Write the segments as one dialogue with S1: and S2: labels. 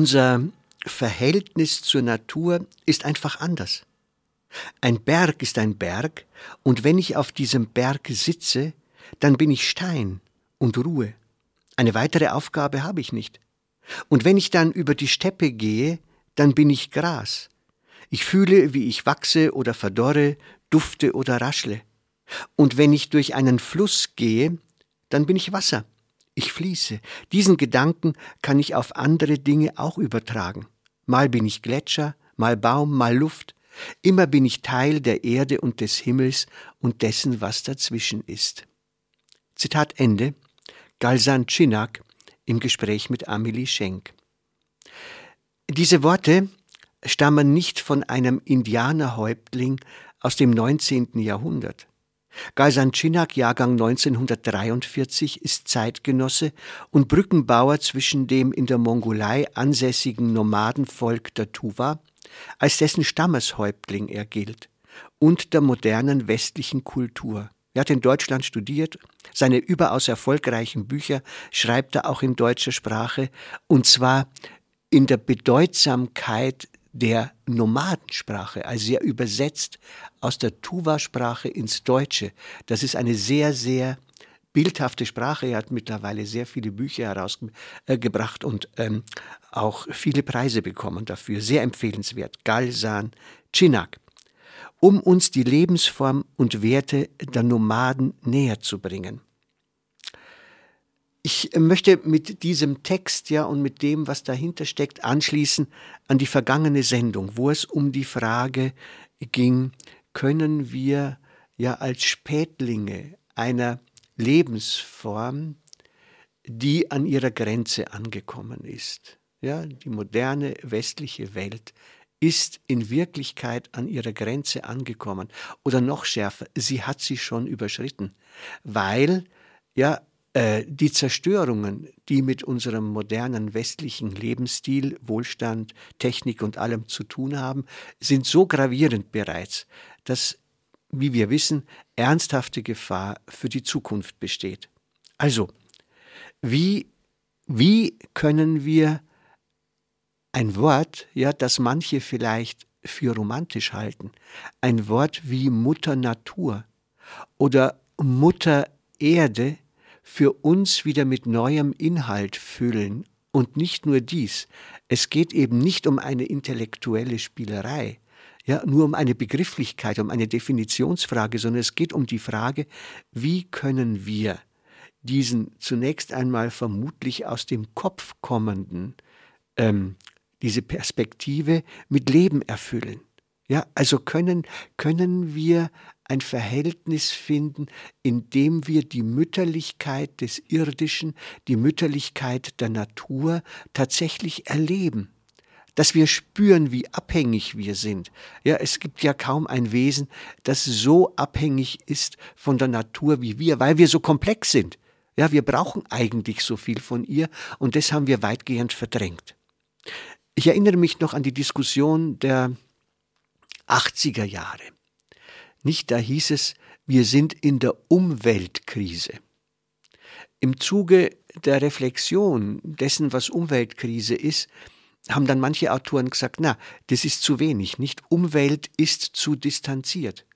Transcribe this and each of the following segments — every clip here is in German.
S1: Unser Verhältnis zur Natur ist einfach anders. Ein Berg ist ein Berg, und wenn ich auf diesem Berg sitze, dann bin ich Stein und Ruhe. Eine weitere Aufgabe habe ich nicht. Und wenn ich dann über die Steppe gehe, dann bin ich Gras. Ich fühle, wie ich wachse oder verdorre, dufte oder raschle. Und wenn ich durch einen Fluss gehe, dann bin ich Wasser. Ich fließe. Diesen Gedanken kann ich auf andere Dinge auch übertragen. Mal bin ich Gletscher, mal Baum, mal Luft. Immer bin ich Teil der Erde und des Himmels und dessen, was dazwischen ist. Zitat Ende. Galsan Chinak im Gespräch mit Amelie Schenk. Diese Worte stammen nicht von einem Indianerhäuptling aus dem 19. Jahrhundert. Gaisan Chinak, Jahrgang 1943, ist Zeitgenosse und Brückenbauer zwischen dem in der Mongolei ansässigen Nomadenvolk der Tuva, als dessen Stammeshäuptling er gilt, und der modernen westlichen Kultur. Er hat in Deutschland studiert, seine überaus erfolgreichen Bücher schreibt er auch in deutscher Sprache, und zwar in der Bedeutsamkeit der Nomadensprache, also sehr übersetzt aus der Tuva-Sprache ins Deutsche. Das ist eine sehr, sehr bildhafte Sprache. Er hat mittlerweile sehr viele Bücher herausgebracht und ähm, auch viele Preise bekommen dafür. Sehr empfehlenswert. Galsan Chinak. Um uns die Lebensform und Werte der Nomaden näher zu bringen. Ich möchte mit diesem Text ja und mit dem, was dahinter steckt, anschließen an die vergangene Sendung, wo es um die Frage ging, können wir ja als Spätlinge einer Lebensform, die an ihrer Grenze angekommen ist. Ja, die moderne westliche Welt ist in Wirklichkeit an ihrer Grenze angekommen. Oder noch schärfer, sie hat sie schon überschritten, weil ja die Zerstörungen, die mit unserem modernen westlichen Lebensstil, Wohlstand, Technik und allem zu tun haben, sind so gravierend bereits, dass, wie wir wissen, ernsthafte Gefahr für die Zukunft besteht. Also, wie, wie können wir ein Wort, ja, das manche vielleicht für romantisch halten, ein Wort wie Mutter Natur oder Mutter Erde für uns wieder mit neuem Inhalt füllen. Und nicht nur dies, es geht eben nicht um eine intellektuelle Spielerei, ja, nur um eine Begrifflichkeit, um eine Definitionsfrage, sondern es geht um die Frage, wie können wir diesen zunächst einmal vermutlich aus dem Kopf kommenden, ähm, diese Perspektive mit Leben erfüllen. Ja, also können, können wir ein Verhältnis finden, in dem wir die Mütterlichkeit des Irdischen, die Mütterlichkeit der Natur tatsächlich erleben dass wir spüren, wie abhängig wir sind. Ja, es gibt ja kaum ein Wesen, das so abhängig ist von der Natur wie wir, weil wir so komplex sind. Ja, wir brauchen eigentlich so viel von ihr und das haben wir weitgehend verdrängt. Ich erinnere mich noch an die Diskussion der 80er Jahre. Nicht da hieß es, wir sind in der Umweltkrise. Im Zuge der Reflexion dessen, was Umweltkrise ist, haben dann manche Autoren gesagt, na, das ist zu wenig, nicht Umwelt ist zu distanziert.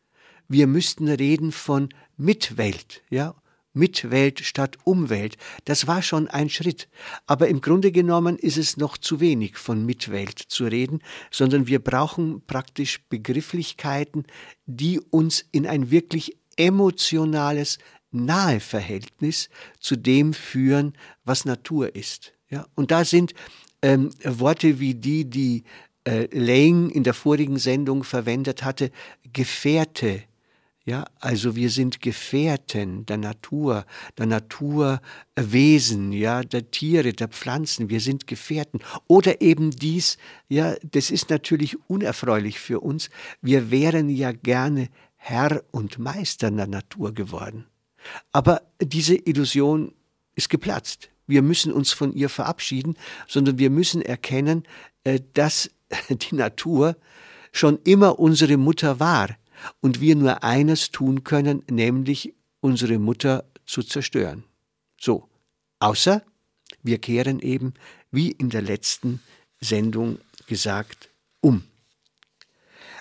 S1: Wir müssten reden von Mitwelt, ja, Mitwelt statt Umwelt. Das war schon ein Schritt. Aber im Grunde genommen ist es noch zu wenig von Mitwelt zu reden, sondern wir brauchen praktisch Begrifflichkeiten, die uns in ein wirklich emotionales nahe Verhältnis zu dem führen, was Natur ist. Ja, und da sind ähm, Worte wie die, die äh, Lang in der vorigen Sendung verwendet hatte, Gefährte, Ja, also wir sind Gefährten der Natur, der Naturwesen, ja, der Tiere, der Pflanzen, wir sind Gefährten. Oder eben dies, ja, das ist natürlich unerfreulich für uns. Wir wären ja gerne Herr und Meister der Natur geworden. Aber diese Illusion ist geplatzt. Wir müssen uns von ihr verabschieden, sondern wir müssen erkennen, äh, dass die Natur schon immer unsere Mutter war und wir nur eines tun können, nämlich unsere Mutter zu zerstören. So, außer wir kehren eben, wie in der letzten Sendung gesagt, um.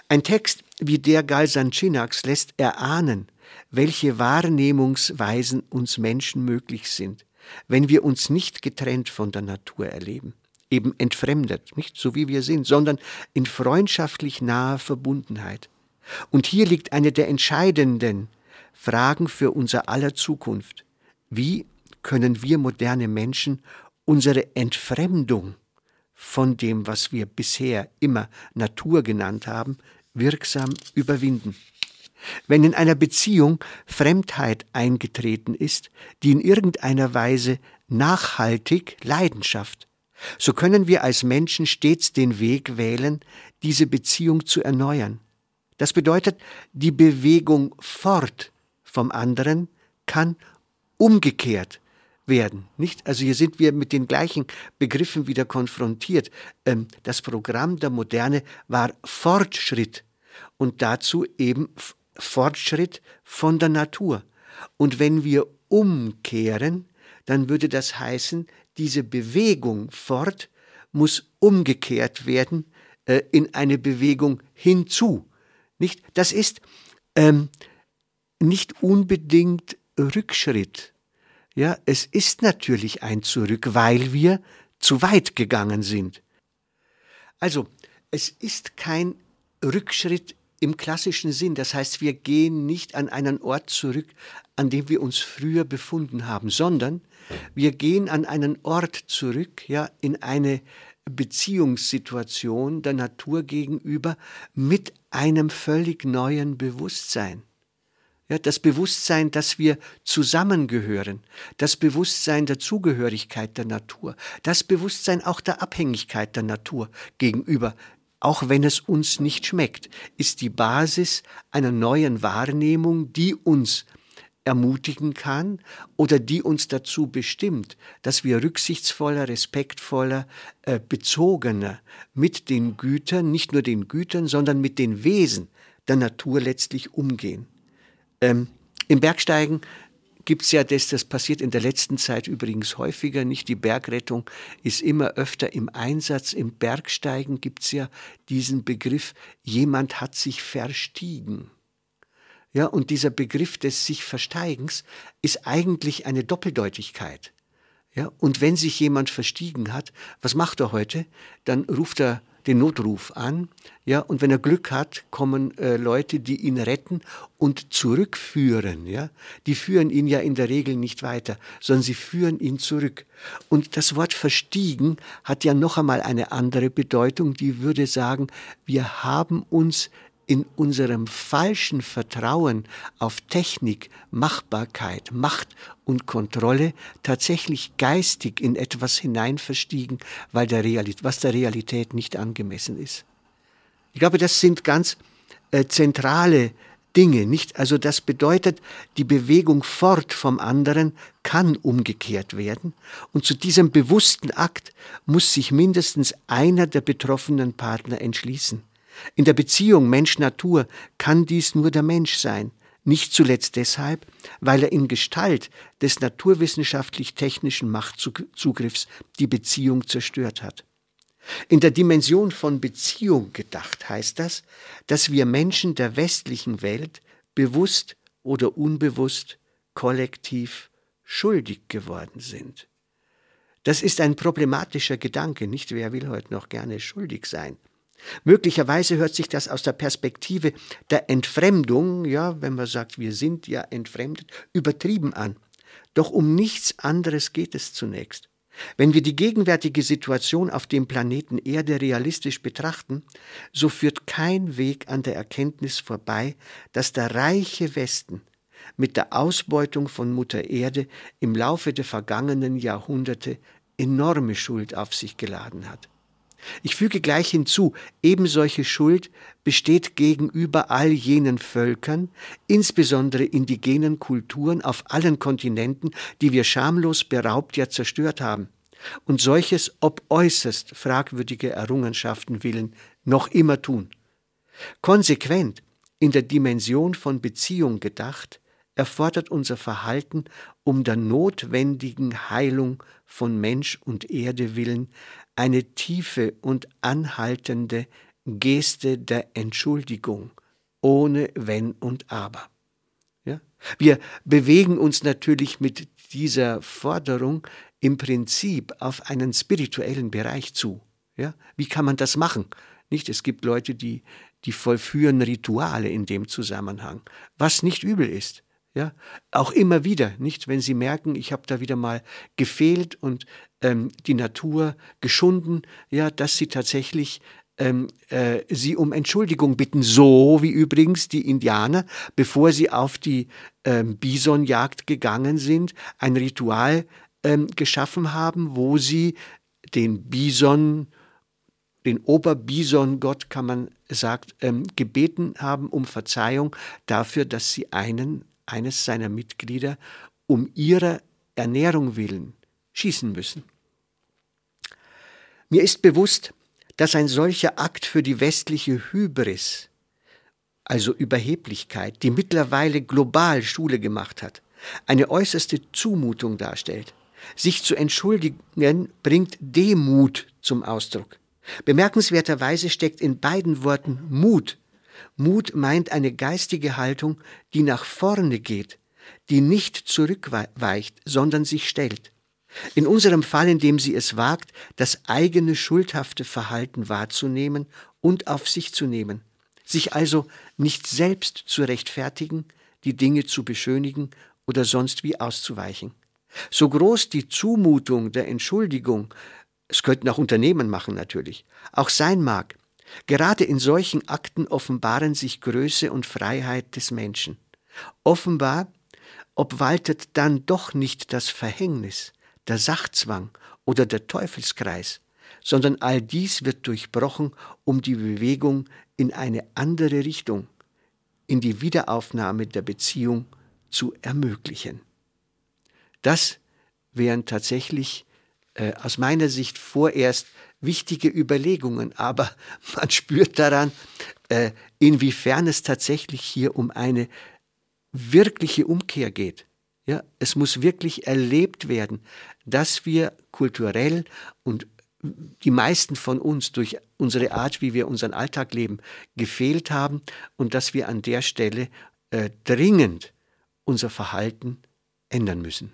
S1: Ein Text wie der Galsanchinax lässt erahnen, welche Wahrnehmungsweisen uns Menschen möglich sind, wenn wir uns nicht getrennt von der Natur erleben, eben entfremdet, nicht so wie wir sind, sondern in freundschaftlich naher Verbundenheit. Und hier liegt eine der entscheidenden Fragen für unser aller Zukunft. Wie können wir moderne Menschen unsere Entfremdung von dem, was wir bisher immer Natur genannt haben, wirksam überwinden? Wenn in einer Beziehung Fremdheit eingetreten ist, die in irgendeiner Weise nachhaltig Leidenschaft, so können wir als Menschen stets den Weg wählen, diese Beziehung zu erneuern. Das bedeutet, die Bewegung fort vom anderen kann umgekehrt werden. Nicht? Also hier sind wir mit den gleichen Begriffen wieder konfrontiert. Ähm, das Programm der Moderne war Fortschritt und dazu eben Fortschritt von der Natur. Und wenn wir umkehren, dann würde das heißen, diese Bewegung fort muss umgekehrt werden äh, in eine Bewegung hinzu. Nicht? Das ist ähm, nicht unbedingt Rückschritt. Ja, es ist natürlich ein Zurück, weil wir zu weit gegangen sind. Also, es ist kein Rückschritt im klassischen Sinn. Das heißt, wir gehen nicht an einen Ort zurück, an dem wir uns früher befunden haben, sondern wir gehen an einen Ort zurück, ja, in eine Beziehungssituation der Natur gegenüber mit einem völlig neuen Bewusstsein. Ja, das Bewusstsein, dass wir zusammengehören, das Bewusstsein der Zugehörigkeit der Natur, das Bewusstsein auch der Abhängigkeit der Natur gegenüber, auch wenn es uns nicht schmeckt, ist die Basis einer neuen Wahrnehmung, die uns ermutigen kann oder die uns dazu bestimmt, dass wir rücksichtsvoller, respektvoller, äh, bezogener mit den Gütern, nicht nur den Gütern, sondern mit den Wesen der Natur letztlich umgehen. Ähm, Im Bergsteigen gibt es ja das, das passiert in der letzten Zeit übrigens häufiger, nicht die Bergrettung ist immer öfter im Einsatz. Im Bergsteigen gibt es ja diesen Begriff, jemand hat sich verstiegen. Ja, und dieser Begriff des sich Versteigens ist eigentlich eine Doppeldeutigkeit. Ja, und wenn sich jemand verstiegen hat, was macht er heute? Dann ruft er den Notruf an, ja, und wenn er Glück hat, kommen äh, Leute, die ihn retten und zurückführen, ja. Die führen ihn ja in der Regel nicht weiter, sondern sie führen ihn zurück. Und das Wort verstiegen hat ja noch einmal eine andere Bedeutung, die würde sagen, wir haben uns in unserem falschen Vertrauen auf Technik, Machbarkeit, Macht und Kontrolle tatsächlich geistig in etwas hineinverstiegen, weil der Realität, was der Realität nicht angemessen ist. Ich glaube, das sind ganz äh, zentrale Dinge, nicht? Also das bedeutet, die Bewegung fort vom anderen kann umgekehrt werden und zu diesem bewussten Akt muss sich mindestens einer der betroffenen Partner entschließen. In der Beziehung Mensch-Natur kann dies nur der Mensch sein, nicht zuletzt deshalb, weil er in Gestalt des naturwissenschaftlich-technischen Machtzugriffs die Beziehung zerstört hat. In der Dimension von Beziehung gedacht heißt das, dass wir Menschen der westlichen Welt bewusst oder unbewusst kollektiv schuldig geworden sind. Das ist ein problematischer Gedanke, nicht wer will heute noch gerne schuldig sein. Möglicherweise hört sich das aus der Perspektive der Entfremdung, ja, wenn man sagt, wir sind ja entfremdet, übertrieben an. Doch um nichts anderes geht es zunächst. Wenn wir die gegenwärtige Situation auf dem Planeten Erde realistisch betrachten, so führt kein Weg an der Erkenntnis vorbei, dass der reiche Westen mit der Ausbeutung von Mutter Erde im Laufe der vergangenen Jahrhunderte enorme Schuld auf sich geladen hat. Ich füge gleich hinzu, ebensolche Schuld besteht gegenüber all jenen Völkern, insbesondere indigenen Kulturen auf allen Kontinenten, die wir schamlos beraubt ja zerstört haben, und solches ob äußerst fragwürdige Errungenschaften willen noch immer tun. Konsequent in der Dimension von Beziehung gedacht, erfordert unser Verhalten um der notwendigen Heilung von Mensch und Erde willen eine tiefe und anhaltende Geste der Entschuldigung, ohne Wenn und Aber. Ja? Wir bewegen uns natürlich mit dieser Forderung im Prinzip auf einen spirituellen Bereich zu. Ja? Wie kann man das machen? Nicht? Es gibt Leute, die, die vollführen Rituale in dem Zusammenhang, was nicht übel ist. Ja, auch immer wieder, nicht, wenn sie merken, ich habe da wieder mal gefehlt und ähm, die Natur geschunden, ja, dass sie tatsächlich ähm, äh, sie um Entschuldigung bitten, so wie übrigens die Indianer, bevor sie auf die ähm, Bisonjagd gegangen sind, ein Ritual ähm, geschaffen haben, wo sie den Bison, den Oberbison-Gott, kann man sagt, ähm, gebeten haben um Verzeihung dafür, dass sie einen eines seiner Mitglieder um ihrer Ernährung willen schießen müssen. Mir ist bewusst, dass ein solcher Akt für die westliche Hybris, also Überheblichkeit, die mittlerweile global Schule gemacht hat, eine äußerste Zumutung darstellt. Sich zu entschuldigen bringt Demut zum Ausdruck. Bemerkenswerterweise steckt in beiden Worten Mut Mut meint eine geistige Haltung, die nach vorne geht, die nicht zurückweicht, sondern sich stellt. In unserem Fall, in dem sie es wagt, das eigene schuldhafte Verhalten wahrzunehmen und auf sich zu nehmen, sich also nicht selbst zu rechtfertigen, die Dinge zu beschönigen oder sonst wie auszuweichen. So groß die Zumutung der Entschuldigung, es könnten auch Unternehmen machen natürlich, auch sein mag, Gerade in solchen Akten offenbaren sich Größe und Freiheit des Menschen. Offenbar obwaltet dann doch nicht das Verhängnis, der Sachzwang oder der Teufelskreis, sondern all dies wird durchbrochen, um die Bewegung in eine andere Richtung, in die Wiederaufnahme der Beziehung zu ermöglichen. Das wären tatsächlich äh, aus meiner Sicht vorerst wichtige Überlegungen, aber man spürt daran, äh, inwiefern es tatsächlich hier um eine wirkliche Umkehr geht. Ja, es muss wirklich erlebt werden, dass wir kulturell und die meisten von uns durch unsere Art, wie wir unseren Alltag leben, gefehlt haben und dass wir an der Stelle äh, dringend unser Verhalten ändern müssen.